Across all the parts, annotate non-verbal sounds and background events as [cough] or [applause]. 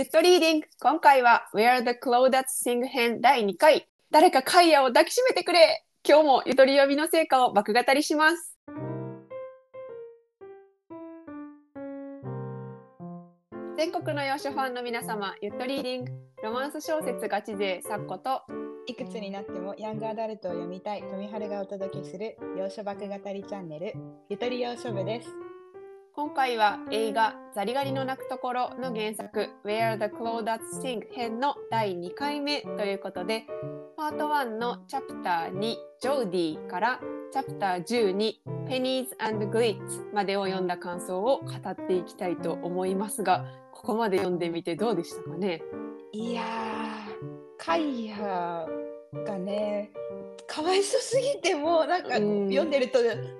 ゆっとリーディング。今回は Where the Cloud Sing 編第2回。誰かカイヤを抱きしめてくれ。今日もゆとり呼びの成果を爆語りします。全国の洋書ファンの皆様ゆっとリーディング。ロマンス小説ガチ勢サッコと。いくつになってもヤングアダルトを読みたい。富春がお届けする洋書爆語りチャンネル。ゆとり洋書部です。今回は映画ザリガニの鳴くところの原作 Where the Cloud Sing 編の第2回目ということでパート1のチャプター2ジョーディーからチャプター12 Pennies and Glitz までを読んだ感想を語っていきたいと思いますがここまで読んでみてどうでしたかね？いやーカイヤがねかわいそすぎてもなんかうん。読んでると、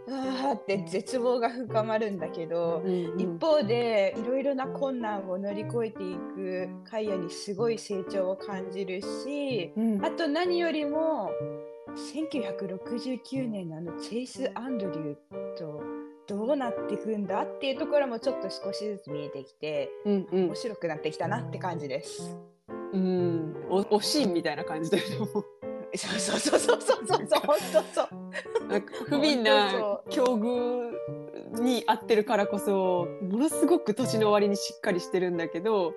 あーって絶望が深まるんだけど、一方でいろいろな困難を乗り越えていくカイヤにすごい成長を感じるしうん。あと何よりも1969年のあのチェイス・アンドリューとどうなっていくんだっていうところもちょっと少しずつ見えてきてうんうん。面白くなってきたなって感じです。うん。お惜しいみたいな感じだよねそうそうそうそうそうそうそう本当そう。なんか不憫な境遇に合ってるからこそものすごく年の終わりにしっかりしてるんだけど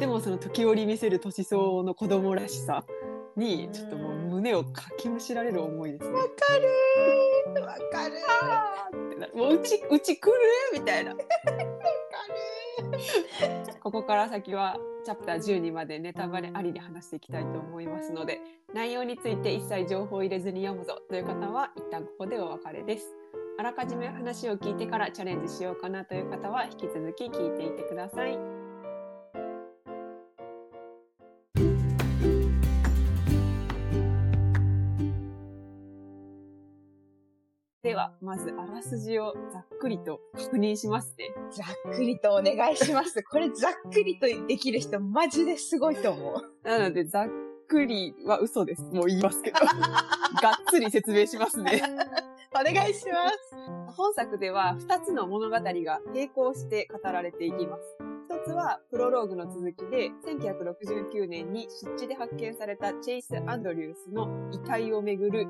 でもその時折見せる年相応の子供らしさにちょっともう胸をかきむしられる思いですね。わかるーわかるもううちうち来るみたいな。わかここから先はチャプター12までネタバレありで話していきたいと思いますので内容について一切情報を入れずに読むぞという方は一旦ここでお別れです。あらかじめ話を聞いてからチャレンジしようかなという方は引き続き聞いていてください。はまずあらすじをざっくりと確認しますね。ざっくりとお願いします。[laughs] これざっくりとできる人マジですごいと思う。なので、ざっくりは嘘です。もう言いますけど。[laughs] がっつり説明しますね。[laughs] お願いします。本作では2つの物語が並行して語られていきます。一つはプロローグの続きで、1969年に湿地で発見されたチェイス・アンドリュースの遺体をめぐる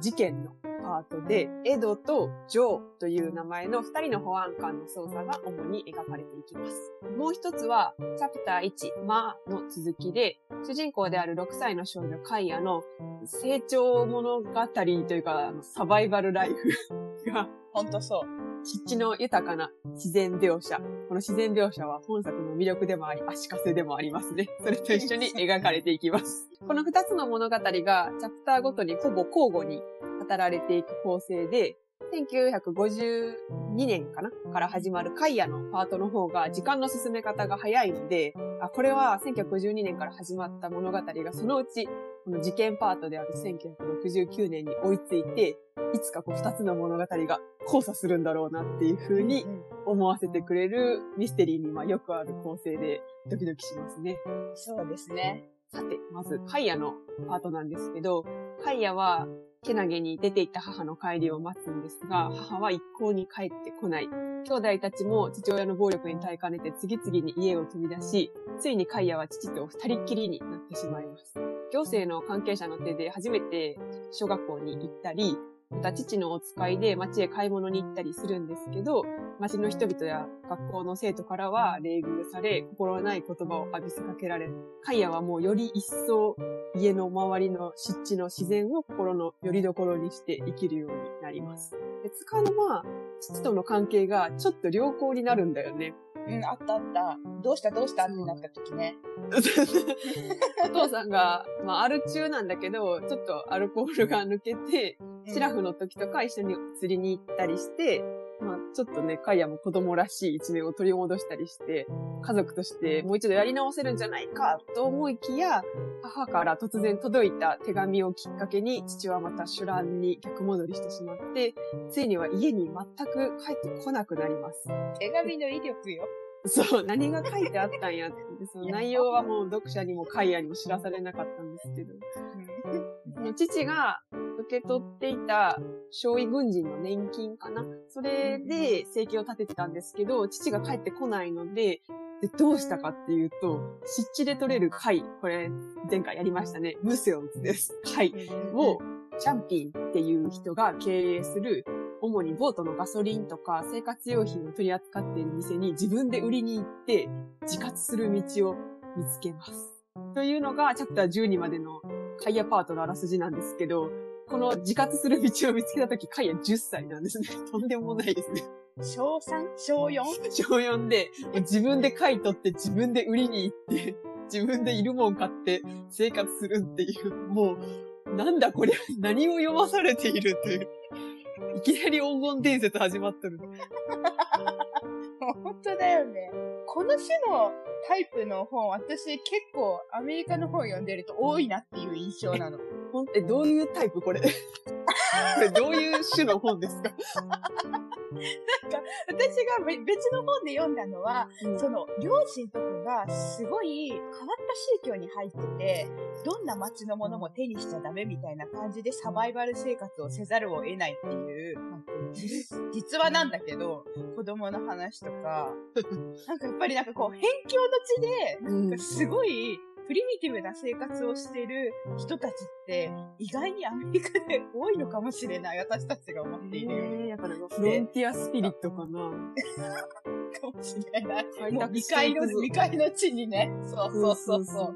事件のパートで、エドとジョーという名前の2人の保安官の捜査が主に描かれていきます。もう一つは、チャプター1、マーの続きで、主人公である6歳の少女カイアの成長物語というか、サバイバルライフ [laughs] がほんとそう。湿地の豊かな自然描写。この自然描写は本作の魅力でもあり、足かせでもありますね。それと一緒に描かれていきます。この二つの物語がチャプターごとにほぼ交互に語られていく構成で、1952年かなから始まるカイアのパートの方が時間の進め方が早いので、あ、これは1952年から始まった物語がそのうちこの事件パートである1969年に追いついて、いつかこう二つの物語が交差するんだろうなっていう風にうん思わせてくれるミステリーにまあよくある構成でドキドキしますね。そうですね。さて、まずカイヤのパートなんですけど、カイヤはけなげに出て行った母の帰りを待つんですが、母は一向に帰ってこない。兄弟たちも父親の暴力に耐えかねて次々に家を飛び出し、ついにカイヤは父と二人っきりになってしまいます。行政の関係者の手で初めて小学校に行ったり、また父のお使いで町へ買い物に行ったりするんですけど、町の人々や学校の生徒からは冷遇され、心ない言葉を浴びせかけられ、カイヤはもうより一層家の周りの湿地の自然を心の拠り所にして生きるようになります。で、つかの間、父との関係がちょっと良好になるんだよね。うん、あったあった。どうしたどうしたってなった時ね。[laughs] お父さんが、まあ、アル中なんだけど、ちょっとアルコールが抜けて、シラフの時とか一緒に釣りに行ったりして、まあ、ちょっとね、カイヤも子供らしい一面を取り戻したりして、家族としてもう一度やり直せるんじゃないかと思いきや、母から突然届いた手紙をきっかけに、父はまたシュランに逆戻りしてしまって、ついには家に全く帰ってこなくなります。手紙の威力よ。[laughs] そう、何が書いてあったんやって。その内容はもう読者にもカイヤにも知らされなかったんですけど。父が受け取っていた少尉軍人の年金かなそれで生計を立ててたんですけど、父が帰ってこないので、で、どうしたかっていうと、湿地で取れる貝、これ前回やりましたね。ムセオンズです。貝を、チャンピンっていう人が経営する、主にボートのガソリンとか生活用品を取り扱っている店に自分で売りに行って自活する道を見つけます。というのが、チャプター12までのカイアパートのあらすじなんですけど、この自活する道を見つけたとき、カイア10歳なんですね。[laughs] とんでもないですね。小 3? 小 4? 小4で、自分で貝取って自分で売りに行って、[laughs] 自分でいるもん買って生活するっていう、もう、なんだこれ、何を読まされているっていう。いきなり黄金伝説始まってる。[laughs] 本当だよね。この種のタイプの本、私結構アメリカの本読んでると多いなっていう印象なの。本ってどういうタイプ？これ。[laughs] これどういう種の本ですか？なんか、私が別の本で読んだのは、うん、その、両親とかがすごい変わった宗教に入ってて、どんな街のものも手にしちゃダメみたいな感じでサバイバル生活をせざるを得ないっていう、実話なんだけど、子供の話とか、なんかやっぱりなんかこう、辺境の地で、なんかすごい、プリミティブな生活をしてる人たちって、意外にアメリカで多いのかもしれない、私たちが思っているよ。えー、やっぱなんかフロンティアスピリットかな。かもしれない。もう未開の、未開の地にね。そうそうそうそう。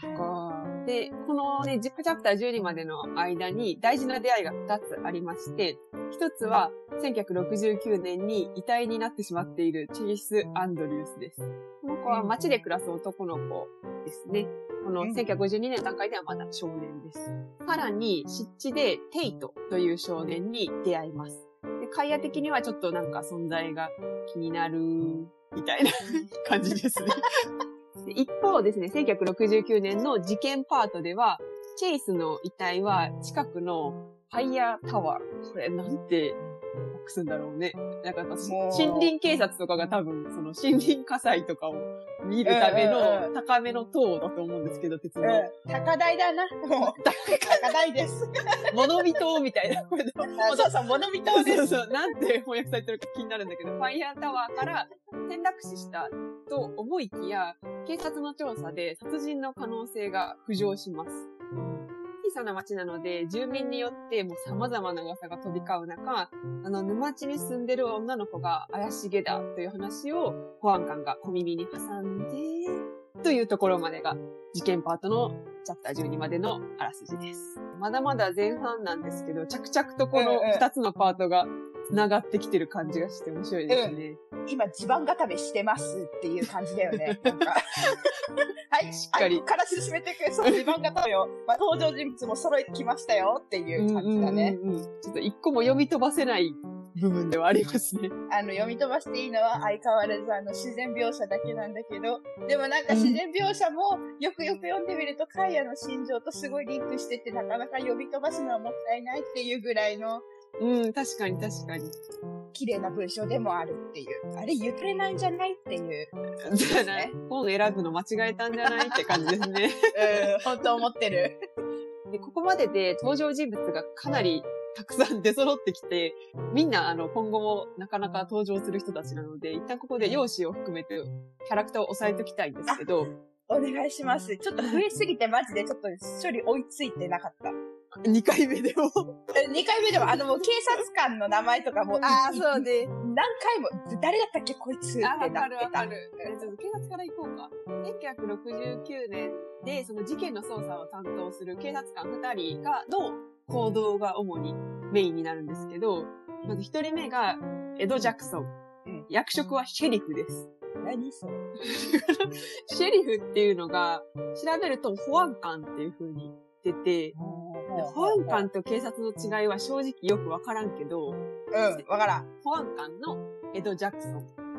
そっか。で、このね、ジップチャプター12までの間に大事な出会いが2つありまして、1つは1969年に遺体になってしまっているチェイス・アンドリュースです。この子は街で暮らす男の子ですね。この1952年段階ではまだ少年です。さらに、湿地でテイトという少年に出会います。で、カイア的にはちょっとなんか存在が気になる、みたいな感じですね。[laughs] 一方ですね、1969年の事件パートでは、チェイスの遺体は近くのファイヤータワー。これなんてくすんだろうね。なんか森林警察とかが多分、その森林火災とかを見るための高めの塔だと思うんですけど、鉄の。高台だな。もう、高台です。[laughs] 物見塔みたいな。そうそう、物見塔です。そうそう、なんて翻訳されてるか気になるんだけど、ファイヤータワーから転落死したと思いきや、警察の調査で殺人の可能性が浮上します。小さな町なので、住民によってもう様々な噂が飛び交う中、あの、沼地に住んでる女の子が怪しげだという話を保安官が小耳に挟んで、というところまでが事件パートのチャプター12までのあらすじです。まだまだ前半なんですけど、着々とこの2つのパートが繋がってきてる感じがして面白いですね。うん、今、地盤固めしてますっていう感じだよね。[laughs] なんかはい、しっかり。から進めていく、その [laughs] 地盤固めを、まあ、登場人物も揃えてきましたよっていう感じだね。うんうんうん、ちょっと一個も読み飛ばせない部分ではありますね。あの、読み飛ばしていいのは相変わらずあの、自然描写だけなんだけど、でもなんか自然描写もよくよく読んでみると、カイアの心情とすごいリンクしてて、なかなか読み飛ばすのはもったいないっていうぐらいの、うん、確かに確かに。綺麗な文章でもあるっていう。あれ言ってないんじゃないっていう。じゃない。本選ぶの間違えたんじゃないって感じですね。うん、本当思ってる。で、ここまでで登場人物がかなりたくさん出揃ってきて、みんなあの今後もなかなか登場する人たちなので、一旦ここで容姿を含めてキャラクターを押さえておきたいんですけど。お願いします。ちょっと増えすぎてマジでちょっと処理追いついてなかった。2回目でも [laughs] 2回目でも、あの、もう警察官の名前とかも、ああ、そうで。何回も、誰だったっけ、こいつってなってた。わかるわかる。ちょっと警察から行こうか。1969年で、その事件の捜査を担当する警察官2人が、の行動が主にメインになるんですけど、まず1人目が、エド・ジャクソン。うん、役職はシェリフです。何それ [laughs] シェリフっていうのが、調べると保安官っていう風に言ってて、保安官と警察の違いは正直よくわからんけど、うん、わからん。保安官のエド・ジャクソン。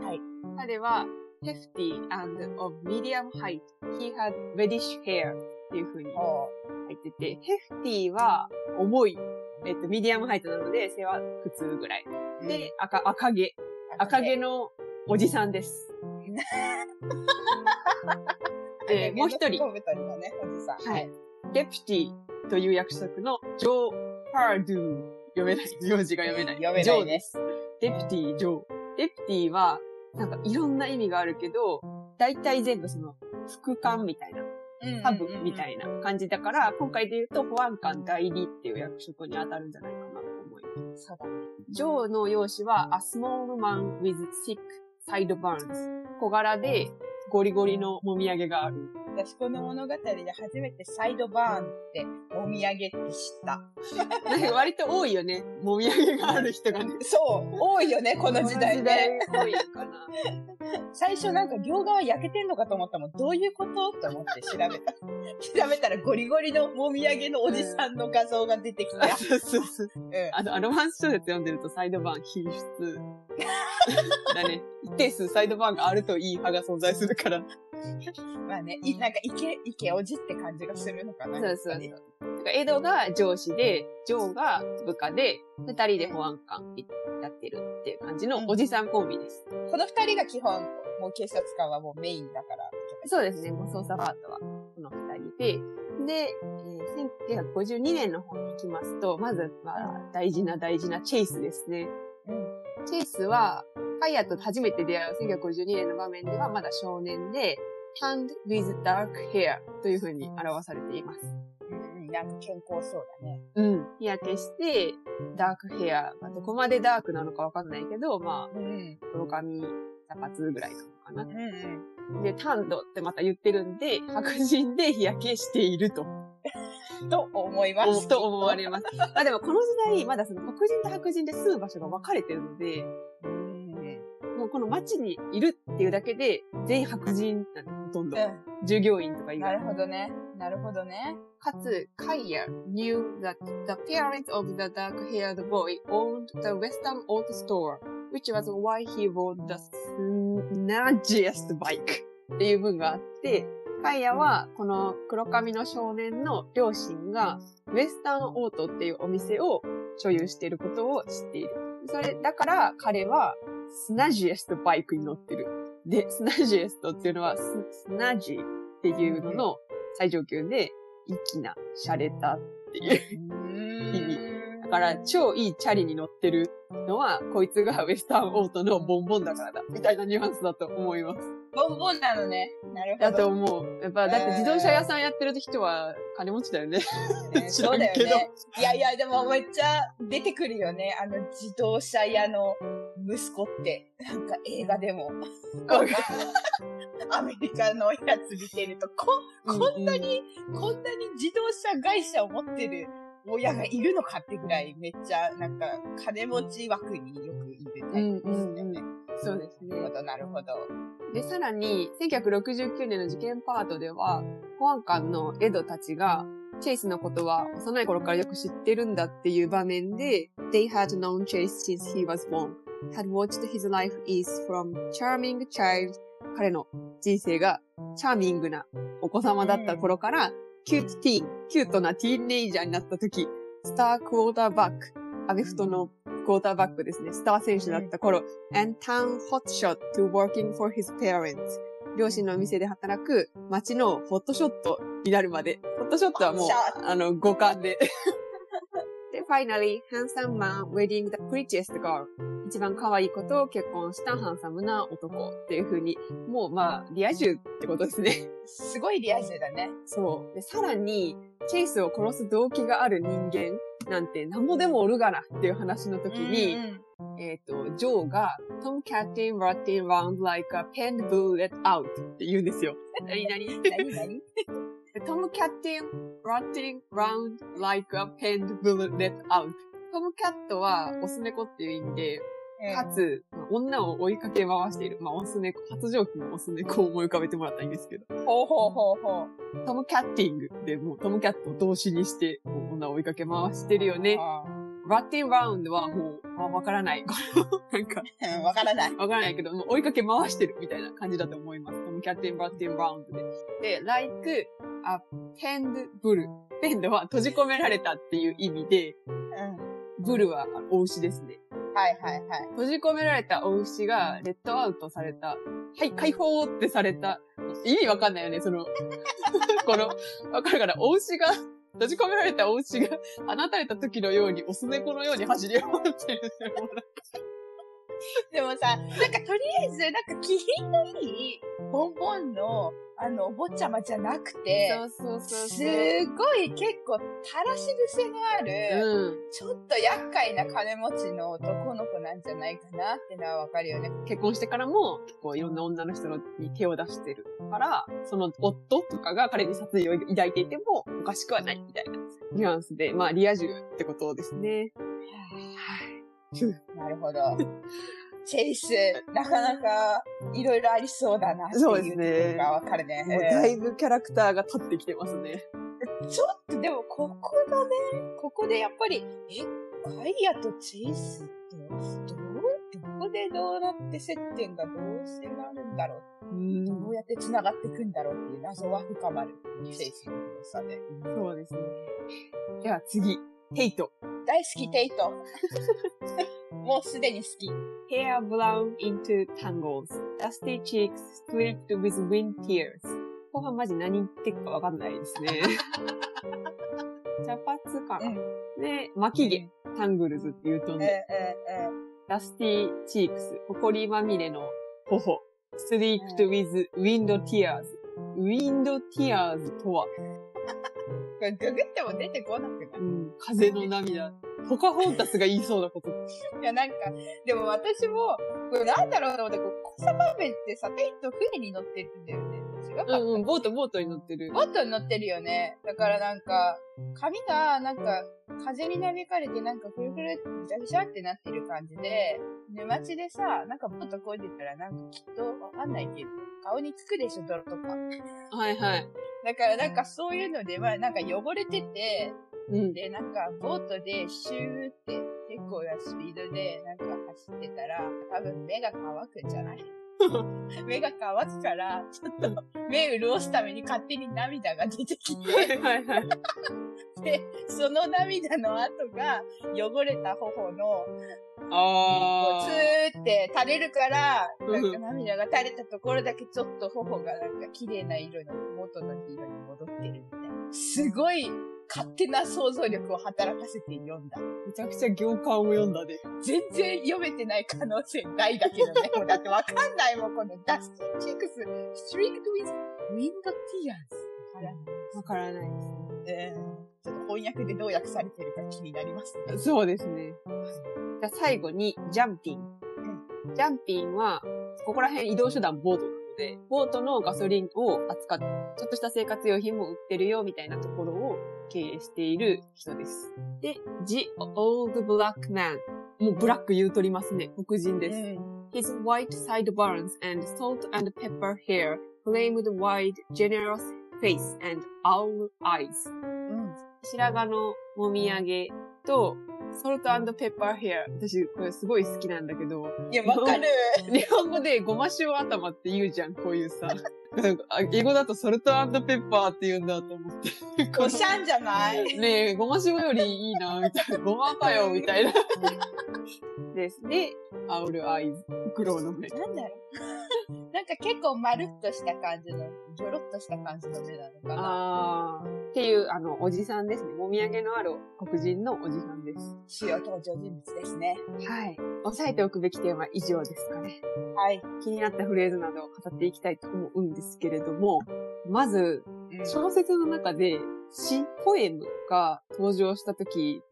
はい。彼は、hefty and of medium height. He had reddish hair っていう風に言ってて、hefty は重い。えっと、 medium height なので、背は普通ぐらい。で、赤、赤毛。赤毛のおじさんです。[laughs] で、もう一人。はい。デプティという役職のジョー・パードゥ読めない。[laughs] 名字が読めない。読めないです。デプティ・ジョー。デプティは、なんかいろんな意味があるけど、大体全部その、副官みたいな、ハブみたいいな感じだから、今回で言うと保安官代理っていう役職に当たるんじゃないかなと思います。な。そうだね。ジョーの容姿は、a small man with thick sideburns。小柄でゴリゴリのもみあげがある。私この物語で初めてサイドバーンってお土産って知った。なんか割と多いよね。もみあげがある人がね。そう、多いよね、この時代ね。多いかな。[laughs] 最初なんか両側焼けてんのかと思ったもん。どういうこと？って思って調べた。[laughs] 調べたらゴリゴリのもみあげのおじさんの画像が出てきた。そうそうそう。うんあの、アロマンス小説読んでるとサイドバーン品質。[laughs] だね。一定数サイドバーンがあるといい派が存在するから。[laughs] まあね、いなんかイケ、イケおじって感じがするのかな。そうそうそうからエドが上司で、ジョーが部下で、二人で保安官やってるっていう感じのおじさんコンビです。りこの二人が基本、もう警察官はもうメインだから。そうですね。もう捜査パートはこの二人で、で、えー、1952年の方に行きますと、まずは大事な大事なチェイスですね。うん。チェイスは、ファイヤーと初めて出会う1952年の場面ではまだ少年で、hand with dark hair という風に表されています。うん、なんか健康そうだね。うん。日焼けして、ダークヘア。まあ、どこまでダークなのかわかんないけど、まあ、うん。黒髪、茶髪ぐらいなのかなう。んうん。で、タンドってまた言ってるんで、白人で日焼けしていると、[laughs] と思います。と思われます。あ、でもこの時代、まだその黒人と白人で住む場所が分かれてるので、この街にいるっていうだけで、全員白人なの、ほとんど。う従業員とか以ん。な外。るほどね。なるほどね。かつ、カイヤ knew that the parents of the dark-haired boy owned the Western Auto Store, which was why he rode the snazziest bike っていう文があって、カイヤはこの黒髪の少年の両親がウェスタンオートっていうお店を所有していることを知っている。それ、だから彼はスナジエストバイクに乗ってる。で、スナジエストっていうのはススナジっていうのの最上級で、粋な、洒落たっていう。意味だから、超いいチャリに乗ってるのは、こいつがウェスタンオートのボンボンだからだ、みたいなニュアンスだと思います。ボンボンなのね。なるほだど。と思う。やっぱ、だって自動車屋さんやってる人は金持ちだよね。[laughs] ね [laughs] 知らそうんだよけどね。いやいや、でもめっちゃ出てくるよね。あの自動車屋の息子って。なんか映画でも。[laughs] アメリカのやつ見てると、こ、こんなに、こんなに自動車会社を持ってる親がいるのかってぐらい、めっちゃ、なんか、金持ち枠によくいるタイプですよね。うんうんうんそうですねなるほ。ど、なるほど。で、さらに、1969年の事件パートでは、保安官のエドたちが、チェイスのことは幼い頃からよく知ってるんだっていう場面で、They had known Chase since he was born, had watched his life ease from charming child 彼の人生がチャーミングなお子様だった頃から、 cute teen、キュートなティーンネイジャーになった時、 star quarterback、アメフトのクォーターバックですね、スター選手だった頃、and town hotshot to working for his parents. 両親のお店で働く街のホットショットになるまで。ホットショットはもうあの、五感で。[laughs] で、finally, handsome man wedding the prettiest girl. 一番可愛い子と結婚したハンサムな男っていう風に、もうまあ、リア充ってことですね。すごいリア充だね。そう。で、さらに、チェイスを殺す動機がある人間なんて、なんぼでもおるがな、っていう話の時に、えっ、と、ジョーが、トムキャッティン・ラッティン・ラウンド・ライカ・ペン・ブーレット・アウトって言うんですよ。何何？何？何？[laughs] トムキャッティン・ラッティン・ラウン・ライカ・ペン・ブーレット・アウト。トムキャットは、オス猫っていう意味で、かつ、女を追いかけ回している。まあ、オス猫、発情期のオス猫を思い浮かべてもらったらいいんですけど。ほうほうほうほう。トムキャッティングでもうトムキャットを動詞にして、女を追いかけ回してるよね。あラッティンラウンドはもう、あわからない。[laughs] なんか、[laughs] わからない。わからないけど、もう追いかけ回してるみたいな感じだと思います。トムキャッティン、ラッティンラウンドで。で、like a penned bull。ペンドは閉じ込められたっていう意味で、うん。ブルはお牛ですね。はいはいはい。閉じ込められたお牛がレッドアウトされた。はい、解放ってされた。意味わかんないよね、その、[laughs] この、わかるから、お牛が、閉じ込められたお牛が放たれた時のように、オス猫のように走り回ってるでもさ、なんかとりあえず、なんか気品のいいボンボンの、あの、お坊ちゃまじゃなくて、そうそうそうす。ごい結構、たらし癖のある、うん。ちょっと厄介な金持ちの男の子なんじゃないかなってのはわかるよね。結婚してからも、結構いろんな女の人に手を出してるから、その夫とかが彼に殺意を抱いていてもおかしくはないみたいなニュアンスで、まあリア充ってことですね。はい。[laughs] なるほど。[laughs] チェイス、なかなかいろいろありそうだなっていうとこそうですねろがわかるね。もうだいぶキャラクターが立ってきてますね。ちょっとでもここだね。ここでやっぱり、え、カイアとチェイスって、どう、どこでどうなって接点がどうしてなるんだろう？うんどうやって繋がっていくんだろうっていう謎は深まる。チェイスの良さで。そうですね。では次、テイト。大好き、テイト。[laughs] もうすでに好き。Hair blown into tangles. Dusty cheeks split with wind ここがマジ何言ってるかわかんないですね。[laughs] 茶髪かな、巻き毛。 tangles って言うとね。え、 dusty cheeks。ほこりまみれの頬。 streaked with、wind tears。wind tears とはこれググっても出てこなくなう。ん、風の涙。ポカホンタスが言いそうなこと。いいや、なんか、でも私も、これなんだろうと思って、こう、コサバメってさ、テイト船に乗ってるんだよね。違うかったうんうん、ボートボートに乗ってる。ボートに乗ってるよね。だからなんか、髪がなんか、風になびかれてなんかふるふるぐちゃぐちゃってなってる感じで、沼地でさ、なんかボートこいでたらなんかきっとわかんないけど、顔につくでしょ、泥とか。はいはい。だからなんかそういうので、まあなんか汚れてて、うん。で、なんかボートでシューって結構なスピードでなんか走ってたら、多分目が乾くんじゃない [laughs] 目が乾くから、ちょっと目潤すために勝手に涙が出てきて、はいはい。で、その涙の後が汚れた頬の、こあうツーって垂れるから、うんなんか涙が垂れたところだけちょっと頬がなんか綺麗な色の元の色に戻ってるみたいな。すごい勝手な想像力を働かせて読んだ。めちゃくちゃ行間を読んだで。全然読めてない可能性大だけどね。もうだってわかんないもん、この dusty cheeks、ストリークトウィズ、ウィンドティアーズ。わからないわからないですえーちょっと翻訳でどう訳されてるか気になりますね。ね。そうですね。じゃあ最後に、ジャンピン。ジャンピンは、ここら辺移動手段ボートなので、ボートのガソリンを扱って、ちょっとした生活用品も売ってるよみたいなところを経営している人です。で、The Old Black Man。もうブラック言うとりますね。黒人です。His white sideburns and salt and pepper hair flamed wide, generous face and owl eyes. うん。白髪のもみあげと、ソルトペッパーヘア。私、これすごい好きなんだけど、いや、わかる。日本語でごま塩頭って言うじゃん、こういうさ。なんかあ英語だとソルトペッパーって言うんだと思って。おしゃんじゃない？ねえ、ごま塩よりいいな、みたいな。ごまかよ、みたいな。です。で、アウルアイズ。フクロウの目。なんだろう。なんか結構まるっとした感じの、ギョロっとした感じの目なのかな。あー。っていう、あの、おじさんですね。もみあげのある黒人のおじさんです。主要登場人物ですね。はい。押さえておくべき点は以上ですかね。はい。気になったフレーズなどを語っていきたいと思うんですけれども、まず、小説の中で詩、ポエムが登場したとき、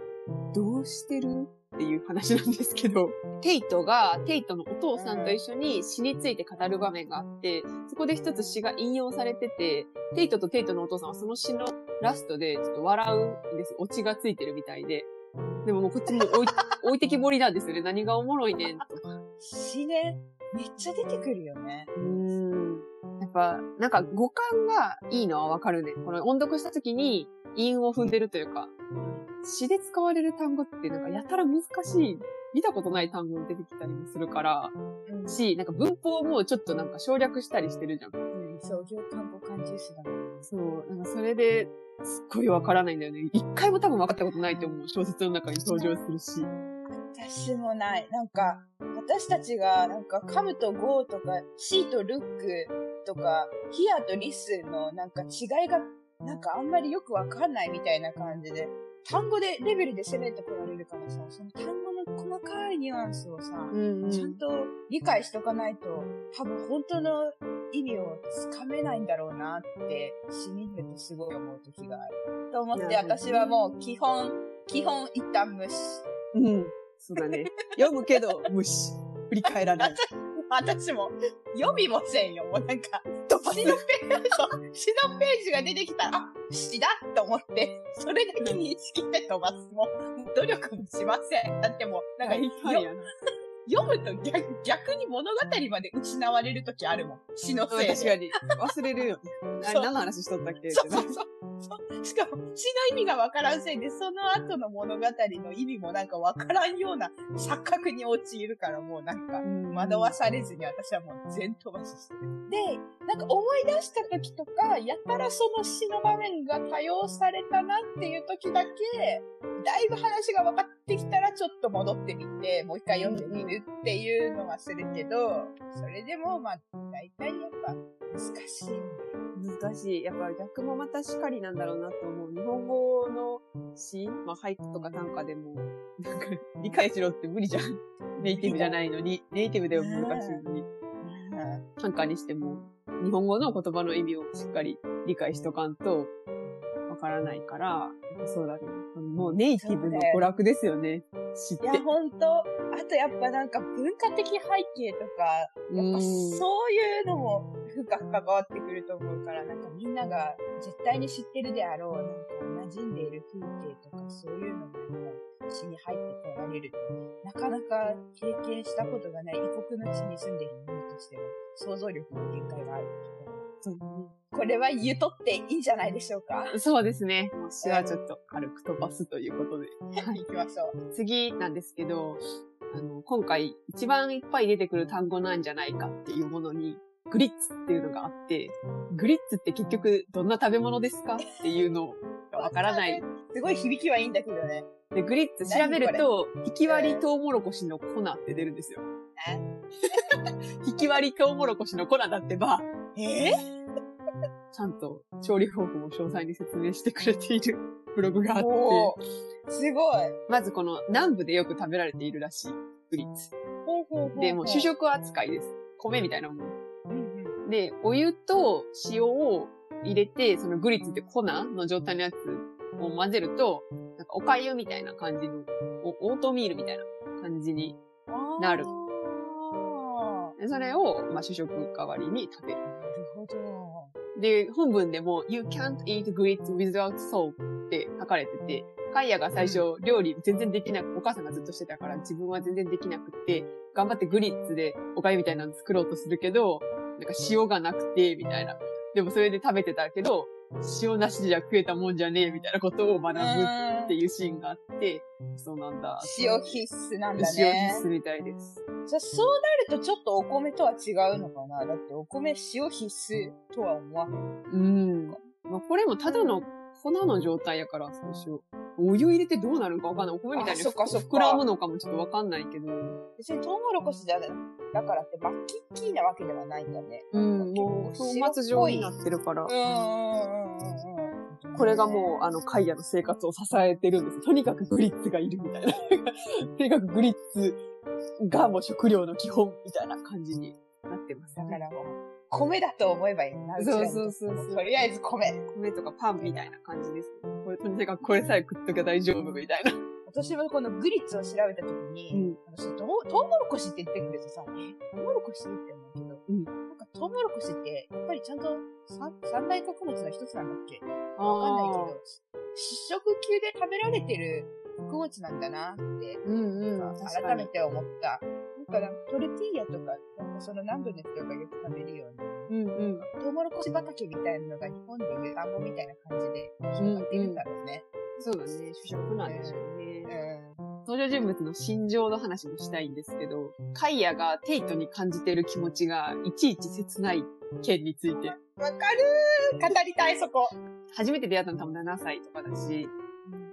どうしてるっていう話なんですけど、テイトが、テイトのお父さんと一緒に詩について語る場面があって、そこで一つ詩が引用されてて、テイトとテイトのお父さんはその詩のラストでちょっと笑うんです。オチがついてるみたいで。でももうこっちも置い [laughs] 置いてきぼりなんですよね。何がおもろいねんと。詩ね、めっちゃ出てくるよね。うーん。やっぱ、なんか語感がいいのはわかるね。この音読した時に韻を踏んでるというか、詩で使われる単語ってなんかやたら難しい、見たことない単語が出てきたりもするから、うん。し、なんか文法もちょっとなんか省略したりしてるじゃん。うん、創業看護感重視だね。そう、なんかそれで、すっごいわからないんだよね。一回も多分分かったことないと思う。小説の中に登場するし。私もない。なんか、私たちが、なんか、カムとゴーとか、シーとルックとか、ヒアとリスの、なんか違いがなんかあんまりよくわかんないみたいな感じで、単語で、レベルで攻めてこられるからさ、その単語の細かいニュアンスをさ、うんうんちゃんと理解しとかないと、多分本当の意味をつかめないんだろうなって、しみるとすごい思う時がある。と思って、私はもう基本、基本一旦無視。うん。そうだね。読むけど、無視。振り返らない。[laughs] 私も、読みもせんよ。もうなんか、飛ばす詩のページ、が出てきたら、あ、詩だと思って、それだけ認識して飛ばす。もう、努力もしません。だってもう、なんか、大半よやな。読むと逆逆に物語まで失われる時あるもん。詩のせいで。確かに。忘れるよ [laughs] 何の話しとったっけ？そうそうそう。しかも、詩の意味がわからんせいで、その後の物語の意味もなんかわからんような錯覚に陥るから、もうなんか、うん惑わされずに私はもう全飛ばししてる。で、なんか思い出した時とか、やたらその詩の場面が多用されたなっていう時だけ、だいぶ話が分かってきたらちょっと戻ってみて、もう一回読んでみるっていうのはするけど、それでもまあ、大体やっぱ難しい。難しい。やっぱ逆もまたしかりなんだろうなと思う。日本語の詩、まあ俳句とか短歌でも、なんか理解しろって無理じゃん。[laughs] ネイティブじゃないのに、ネイティブでも難しいのに、短歌にしても、日本語の言葉の意味をしっかり理解しとかんと、わからないから、そうだね。もうネイティブの娯楽ですよね。知ってい。や、ほんと。あとやっぱなんか文化的背景とか、やっぱうんそういうのも深く関わってくると思うから、なんかみんなが絶対に知ってるであろう、なんか馴染んでいる風景とかそういうのがなんか詩に入ってこられると、なかなか経験したことがない異国の地に住んでいる者としては、想像力の限界があると。そうこれは言うとっていいんじゃないでしょうか。そうですね。もう詩はちょっと軽く飛ばすということで。行きましょう。次なんですけど、あの、今回一番いっぱい出てくる単語なんじゃないかっていうものに、グリッツっていうのがあって、グリッツって結局どんな食べ物ですかっていうのがわからない。すごい響きはいいんだけどね。で、グリッツ調べると、ひき割りトウモロコシの粉って出るんですよ。[laughs] ひき割りトウモロコシの粉だってば、えちゃんと調理方法を詳細に説明してくれている [laughs] ブログがあって、すごい。まずこの南部でよく食べられているらしい、グリッツ。ほうほうほうほうで、もう主食扱いです。米みたいなもん。うんうんで、お湯と塩を入れて、そのグリッツって粉の状態のやつを混ぜると、なんかお粥みたいな感じの、おオートミールみたいな感じに。なるそれを、まあ、主食代わりに食べる。で、本文でも、You can't eat grits without salt って書かれてて、カイヤが最初、料理全然できなく、お母さんがずっとしてたから自分は全然できなくって、頑張ってグリッツでおかゆみたいなの作ろうとするけど、なんか塩がなくて、みたいな。でもそれで食べてたけど、塩なしじゃ食えたもんじゃねえ、みたいなことを学ぶっていうシーンがあって、そうなんだ。塩必須なんだ塩ね。必須みたいです。じゃあそうなるとちょっとお米とは違うのかな？だってお米塩必須とは思わん。うん。まあ、これもただの粉の状態やから、最初。お湯入れてどうなるのかわかんない。お米みたいにあそっかそっか膨らむのかもちょっとわかんないけど。別にトウモロコシじゃだからってバッキッキーなわけではないんだね。うん、もう、粉末状になってるからうん。うんうん。これがもう、あの、カイヤの生活を支えてるんです。とにかくグリッツがいるみたいな。[laughs] とにかくグリッツがもう食料の基本みたいな感じになってます、だからもう、米だと思えばいいな。そうそうそうそうとりあえず米。米とかパンみたいな感じです。これ、とにかくこれさえ食っときゃ大丈夫みたいな。私もこのグリッツを調べたときに、うん私トウ、トウモロコシって言ってくるとさ、え、トウモロコシって思うけど、うんなんかトウモロコシって、やっぱりちゃんと三三大穀物の一つなんだっけ？わかんないけど、主食級で食べられてる穀物なんだなって、うんうん。改めて思った。かトルティーヤとか、なんかその南部の人がよく食べるように、うんうん。トウモロコシ畑みたいなのが日本でいう田んぼみたいな感じで広がっているんだろうね。そうだね。主食なんでしょうね。うん。登場人物の心情の話もしたいんですけど、カイヤがテイトに感じている気持ちがいちいち切ない件について、わかるー語りたい、そこ。初めて出会ったの多分7歳とかだし、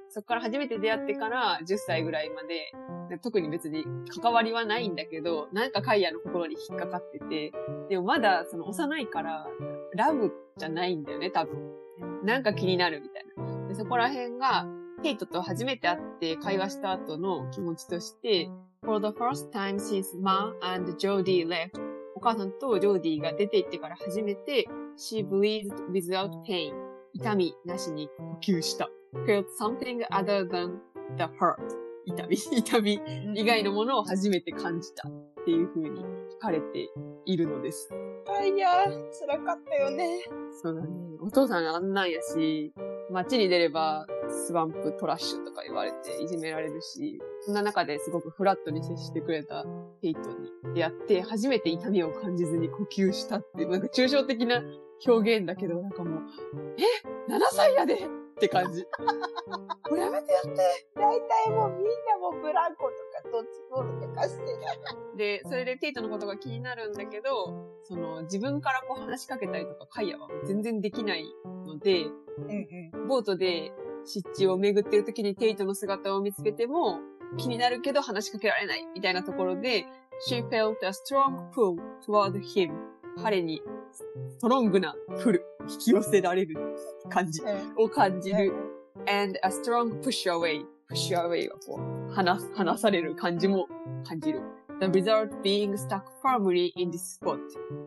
そこから初めて出会ってから10歳ぐらいまで、特に別に関わりはないんだけど、なんかカイヤの心に引っかかってて、でもまだその幼いから、ラブじゃないんだよね、多分。なんか気になるみたいな。でそこら辺が、テイトと初めて会って会話した後の気持ちとして、For the first time since Ma and Jodie left, お母さんとジョーディが出て行ってから初めて、She breathed without pain. 痛みなしに呼吸した。Felt something other than the hurt. 痛み、[laughs] 痛み以外のものを初めて感じたっていう風に書かれているのです。いや、辛かったよね。そうだね。お父さんあんなんやし、街に出ればスワンプトラッシュとか言われていじめられるし、そんな中ですごくフラットに接してくれたヘイトに出会って、初めて痛みを感じずに呼吸したっていう、なんか抽象的な表現だけど、なんかもう、え ?7 歳やで？って感じ。[laughs] もうやめてやって大体もうみんなもブランコとかドッジボールとかしてる。[laughs] で、それでテイトのことが気になるんだけど、その自分からこう話しかけたりとかカイヤは全然できないので、うんうん、ボートで湿地を巡ってる時にテイトの姿を見つけても、気になるけど話しかけられないみたいなところで、she felt a strong pull toward him. 彼にストロングなプル、引き寄せられる感じを感じる。and a strong push away. push away はこう、離、離される感じも感じる。the result being stuck firmly in this spot.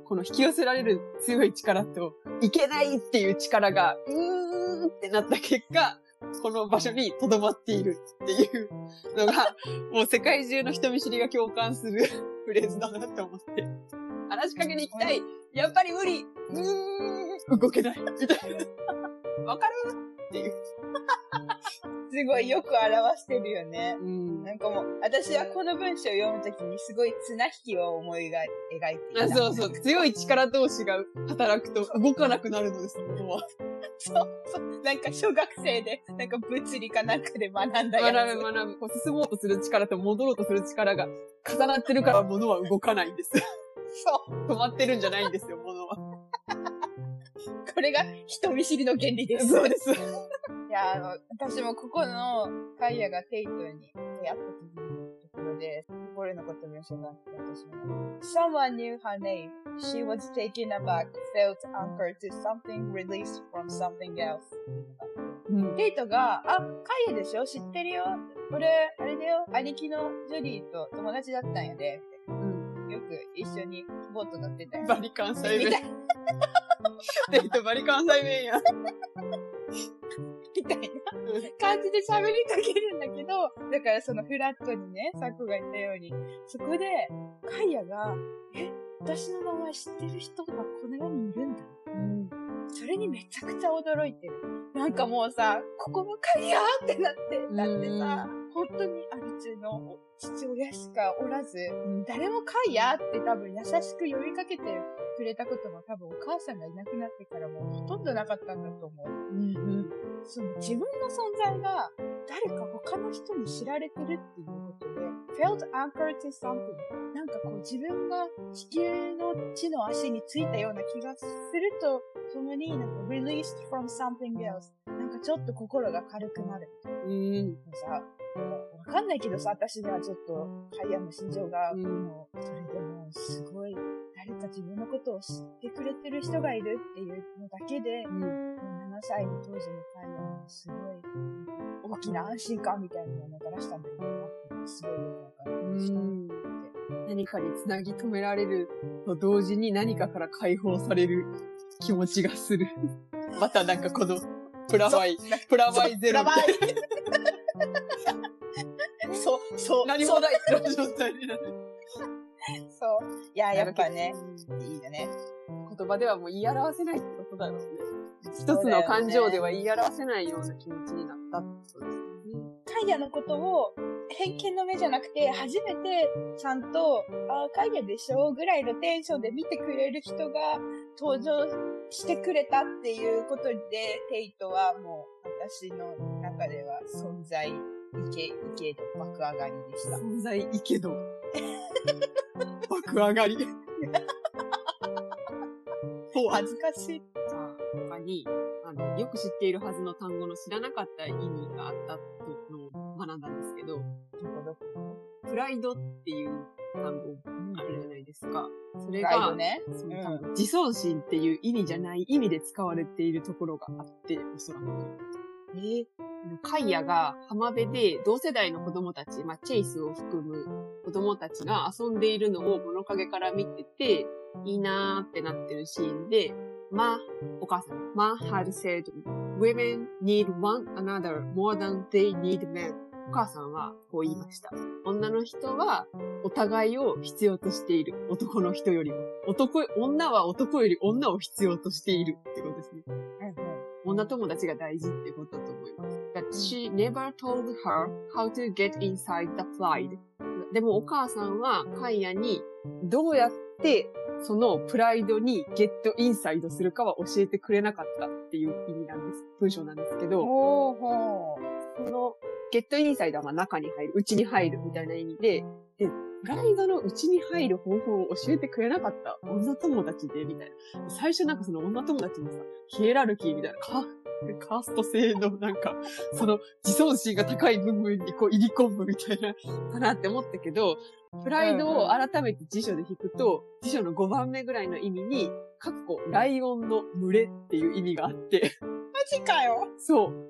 この引き寄せられる強い力と、いけないっていう力が、うーんってなった結果、この場所に留まっているっていうのが、もう世界中の人見知りが共感するフレーズだなって思って。話しかけに行きたいやっぱり無理う動けないみたいな。[laughs] わかる？っていう。[laughs] すごいよく表してるよね。うん、なんかもう、私はこの文章を読むときにすごい綱引きを思い描いていた。あそうそう。強い力同士が働くと動かなくなるのです、もは。そうそう。なんか小学生で、なんか物理かなんかで学んだやつ。学ぶ学ぶ。こう進もうとする力と戻ろうとする力が重なってるから物は動かないんです。そう。止まってるんじゃないんですよ。これが人見知りの原理です。そうです。いや、あの、私もここのカイヤがテイトに出会った時のところで、これのこと文章があって、私も。Someone knew her name. She was taken aback, felt anchored to something released from something else. うん、テイトが、あ、カイヤでしょ？知ってるよ？これ、あれだよ。兄貴のジョディと友達だったんやで。うん、よく一緒にボート乗ってたよ。バリ関西弁。デートバリ関西弁や。みたいな感じで喋りかけるんだけど、だからそのフラットにね、サクが言ったように、そこで、カイヤが、え、私の名前知ってる人がこの世にいるんだ。うん。それにめちゃくちゃ驚いてる。なんかもうさ、ここもカイヤーってなって、だってさ、本当にアルチュの父親しかおらず、誰もカイヤーって多分優しく呼びかけてくれたことも多分お母さんがいなくなってからもうほとんどなかったんだと思う。うんうん、その自分の存在が誰か他の人に知られてるっていうことで、felt anchored to something なんかこう自分が地球の地の足についたような気がすると、ともになんか released from something else なんかちょっと心が軽くなる。うん。さ、わかんないけどさ、私にはちょっと、ハイヤーの心情が、もう、それでも、すごい、誰か自分のことを知ってくれてる人がいるっていうのだけで、うん、7歳の当時のハイヤーもすごい、大きな安心感みたいなのをもたらしたんだろうなって、すごいよくわかりました。何かにつなぎ止められると同時に何かから解放される気持ちがする。[laughs] またなんかこの、プラマイ、プラマイゼロみたいな。そう。何もない状態になる。そう。いや、やっぱね、いいよね。言葉ではもう言い表せないってことだろうね。一つの感情では言い表せないような気持ちになったってことですね。カイヤのことを偏見の目じゃなくて、初めてちゃんと、ああ、カイヤでしょぐらいのテンションで見てくれる人が登場してくれたっていうことで、テイトはもう私の中では存在いけ、いけど、爆上がりでした。存在いけど。[laughs] 爆上がり。[laughs] 恥ずかしい。さあ、他に、あの、よく知っているはずの単語の知らなかった意味があったのを学んだんですけど、どこどこ？プライドっていう単語あるじゃないですか。それが、ドね。そのうん自尊心っていう意味じゃない意味で使われているところがあって、おそらく。えーカイヤが浜辺で同世代の子供たち、まあ、チェイスを含む子供たちが遊んでいるのを物陰から見てて、いいなーってなってるシーンで、まあ、お母さん、まあ had said, women need one another more than they need men. お母さんはこう言いました。女の人はお互いを必要としている。男の人よりも。男、女は男より女を必要としているってことですね。女友達が大事ってことだと she never told her how to get inside the pride. でもお母さんはカイヤにどうやってそのプライドにゲットインサイドするかは教えてくれなかったっていう意味なんです。文章なんですけど、ほうほう。そのゲットインサイドはまあ中に入る、内に入るみたいな意味で、で、プライドの内に入る方法を教えてくれなかった女友達で、みたいな。最初なんかその女友達のさ、ヒエラルキーみたいな、カカースト制のなんか、その自尊心が高い部分にこう入り込むみたいな、かなって思ったけど、プライドを改めて辞書で引くと、辞書の5番目ぐらいの意味に、かっこ、ライオンの群れっていう意味があって、マジかよ。そう。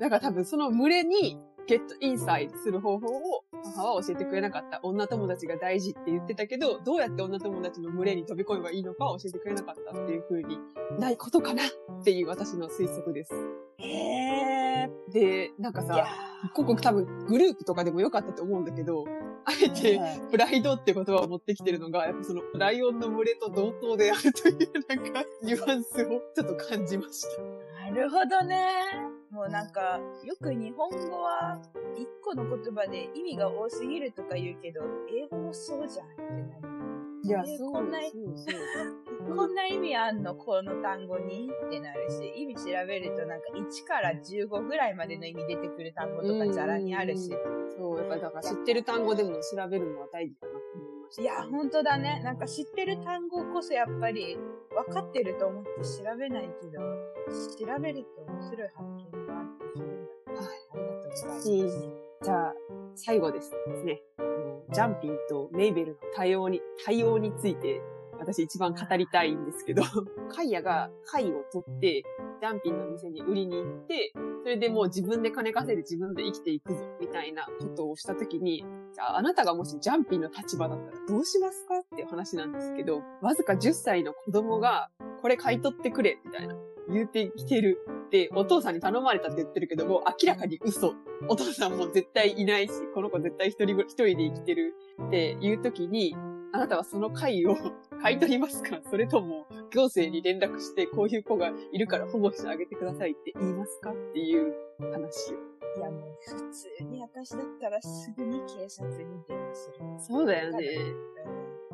だから多分その群れにゲットインサイドする方法を母は教えてくれなかった。女友達が大事って言ってたけど、どうやって女友達の群れに飛び込めばいいのかを教えてくれなかったっていう風にないことかなっていう私の推測です。へえ。で、なんかさ、ここ多分グループとかでもよかったと思うんだけど、あえてプライドって言葉を持ってきてるのが、やっぱそのライオンの群れと同等であるというなんかニュアンスをちょっと感じました。なるほどね。もうなんか、よく日本語は一個の言葉で意味が多すぎるとか言うけど、英語もそうじゃんってなる。いや、えそうこんな。[laughs] こんな意味あんの？この単語に？ってなるし、意味調べるとなんか1から15ぐらいまでの意味出てくる単語とかざらにあるし。そう、やっぱだから知ってる単語でも調べるのは大事だなました。いや、ほんとだね。なんか知ってる単語こそやっぱり分かってると思って調べないけど、調べると面白い発見があってするんだ。はい。ありがとうございます。じゃあ、最後ですね。あのジャンピンとメイベルの対応に、対応について、私一番語りたいんですけど、[laughs] カイヤが貝を取って、ジャンピンの店に売りに行って、それでもう自分で金稼いで自分で生きていくぞ、みたいなことをしたときに、じゃああなたがもしジャンピンの立場だったらどうしますかっていう話なんですけど、わずか10歳の子供が、これ買い取ってくれ、みたいな、言ってきてる。で、お父さんに頼まれたって言ってるけども、明らかに嘘。お父さんも絶対いないし、この子絶対一人、一人で生きてるっていう時に、あなたはその貝を買い取りますか？それとも、行政に連絡して、こういう子がいるから保護してあげてくださいって言いますかっていう話を。いやもう普通に私だったらすぐに警察に電話する。そうだよね。うん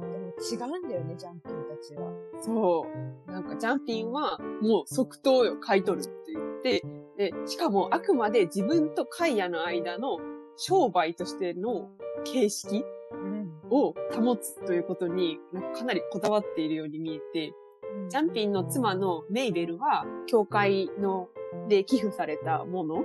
でも違うんだよね、ジャンピンたちは。そう。なんか、ジャンピンは、もう即答よ、買い取るって言って、で、しかも、あくまで自分とカイヤの間の商売としての形式うん。を保つということに、かなりこだわっているように見えて、ジャンピンの妻のメイベルは、教会の、で寄付されたもの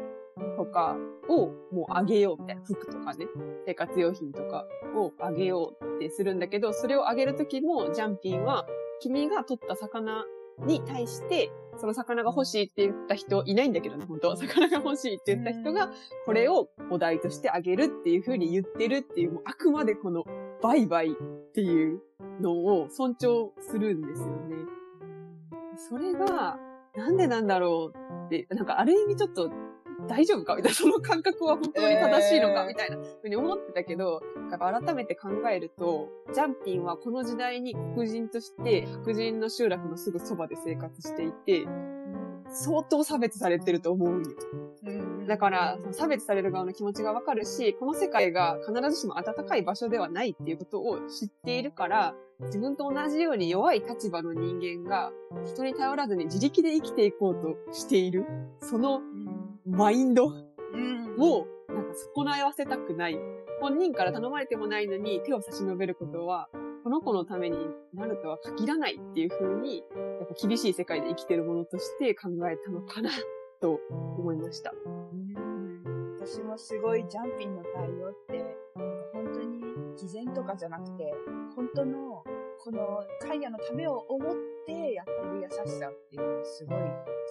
とかをもうあげようみたいな、服とかね、生活用品とかをあげようってするんだけど、それをあげるときも、ジャンピンは、君が取った魚に対して、その魚が欲しいって言った人いないんだけどね、本当は。魚が欲しいって言った人が、これをお題としてあげるっていう風に言ってるっていう、もうあくまでこの売買っていうのを尊重するんですよね。それが、なんでなんだろうって、なんかある意味ちょっと大丈夫かみたいな、[laughs] その感覚は本当に正しいのかえーみたいなふうに思ってたけど、やっぱ改めて考えると、ジャンピンはこの時代に黒人として白人の集落のすぐそばで生活していて、相当差別されてると思うんよ。うんだから、その差別される側の気持ちがわかるし、この世界が必ずしも温かい場所ではないっていうことを知っているから、自分と同じように弱い立場の人間が人に頼らずに自力で生きていこうとしている、そのマインドうんを、なんか損なわせたくない。本人から頼まれてもないのに手を差し伸べることは、この子のためになるとは限らないっていう風に、やっぱ厳しい世界で生きてるものとして考えたのかな、と思いました。私もすごいジャンピンの対応って、偽善とかじゃなくて、本当の、この、カイヤのためを思ってやってる優しさっていうのはすごい、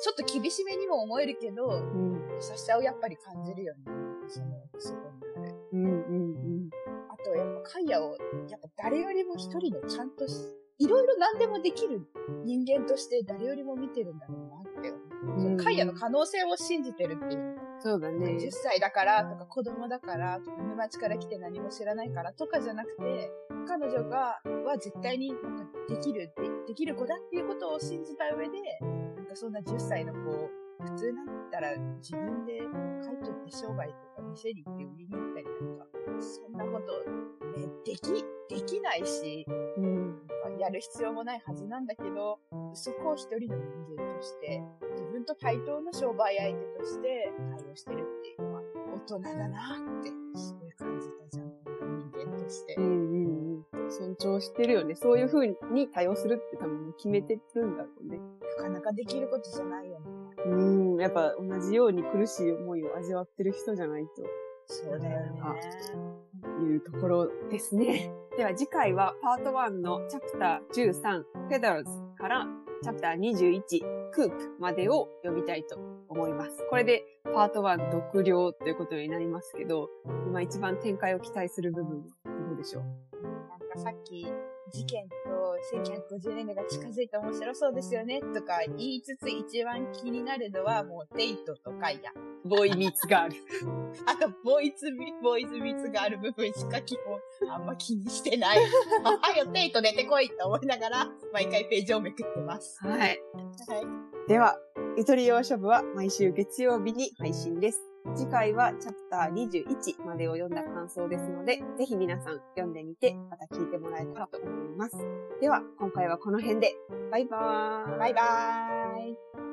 ちょっと厳しめにも思えるけど、うん。優しさをやっぱり感じるよね。その、そこにある。うん。うん。あと、やっぱカイヤを、やっぱ誰よりも一人のちゃんとし、いろいろ何でもできる人間として誰よりも見てるんだろうなって思う。そのカイヤの可能性を信じてるっていう。そうだね。10歳だからとか子供だからとか沼町から来て何も知らないからとかじゃなくて、彼女が、は絶対になんかできるで、できる子だっていうことを信じた上で、なんかそんな10歳の子、普通だったら自分で買い取って商売とか店に行って売りに行ったりなんか、そんなこと、ね、でき、できないし、うん。やる必要もないはずなんだけど、そこを一人の人間として、自分と対等の商売相手として対応してるっていうのは、大人だなって、すごい感じたじゃん。人間としてう。ん。うん。尊重してるよね。そういう風に対応するって多分決めてるんだろうね。なかなかできることじゃないよね。うん。やっぱ同じように苦しい思いを味わってる人じゃないと。そうだよね。いうところですね。では次回はパート1のチャプター13、フェダーズからチャプター21、クープまでを読みたいと思います。これでパート1独了ということになりますけど、今一番展開を期待する部分はどうでしょう？なんかさっき、事件と1950年代が近づいて面白そうですよねとか言いつつ一番気になるのはもうテイトとカイヤ。ボーイミーツガール。[laughs] あと、ボーイズミ、ボーイズミツがある部分しか基本あんま気にしてない。あ、はよ、テイト出てこいと思いながら、毎回ページをめくってます。はい。はい。では、ゆとり洋書部は毎週月曜日に配信です。次回はチャプター21までを読んだ感想ですので、ぜひ皆さん読んでみて、また聞いてもらえたらと思います。では、今回はこの辺で。バイバーイ。バイバーイ。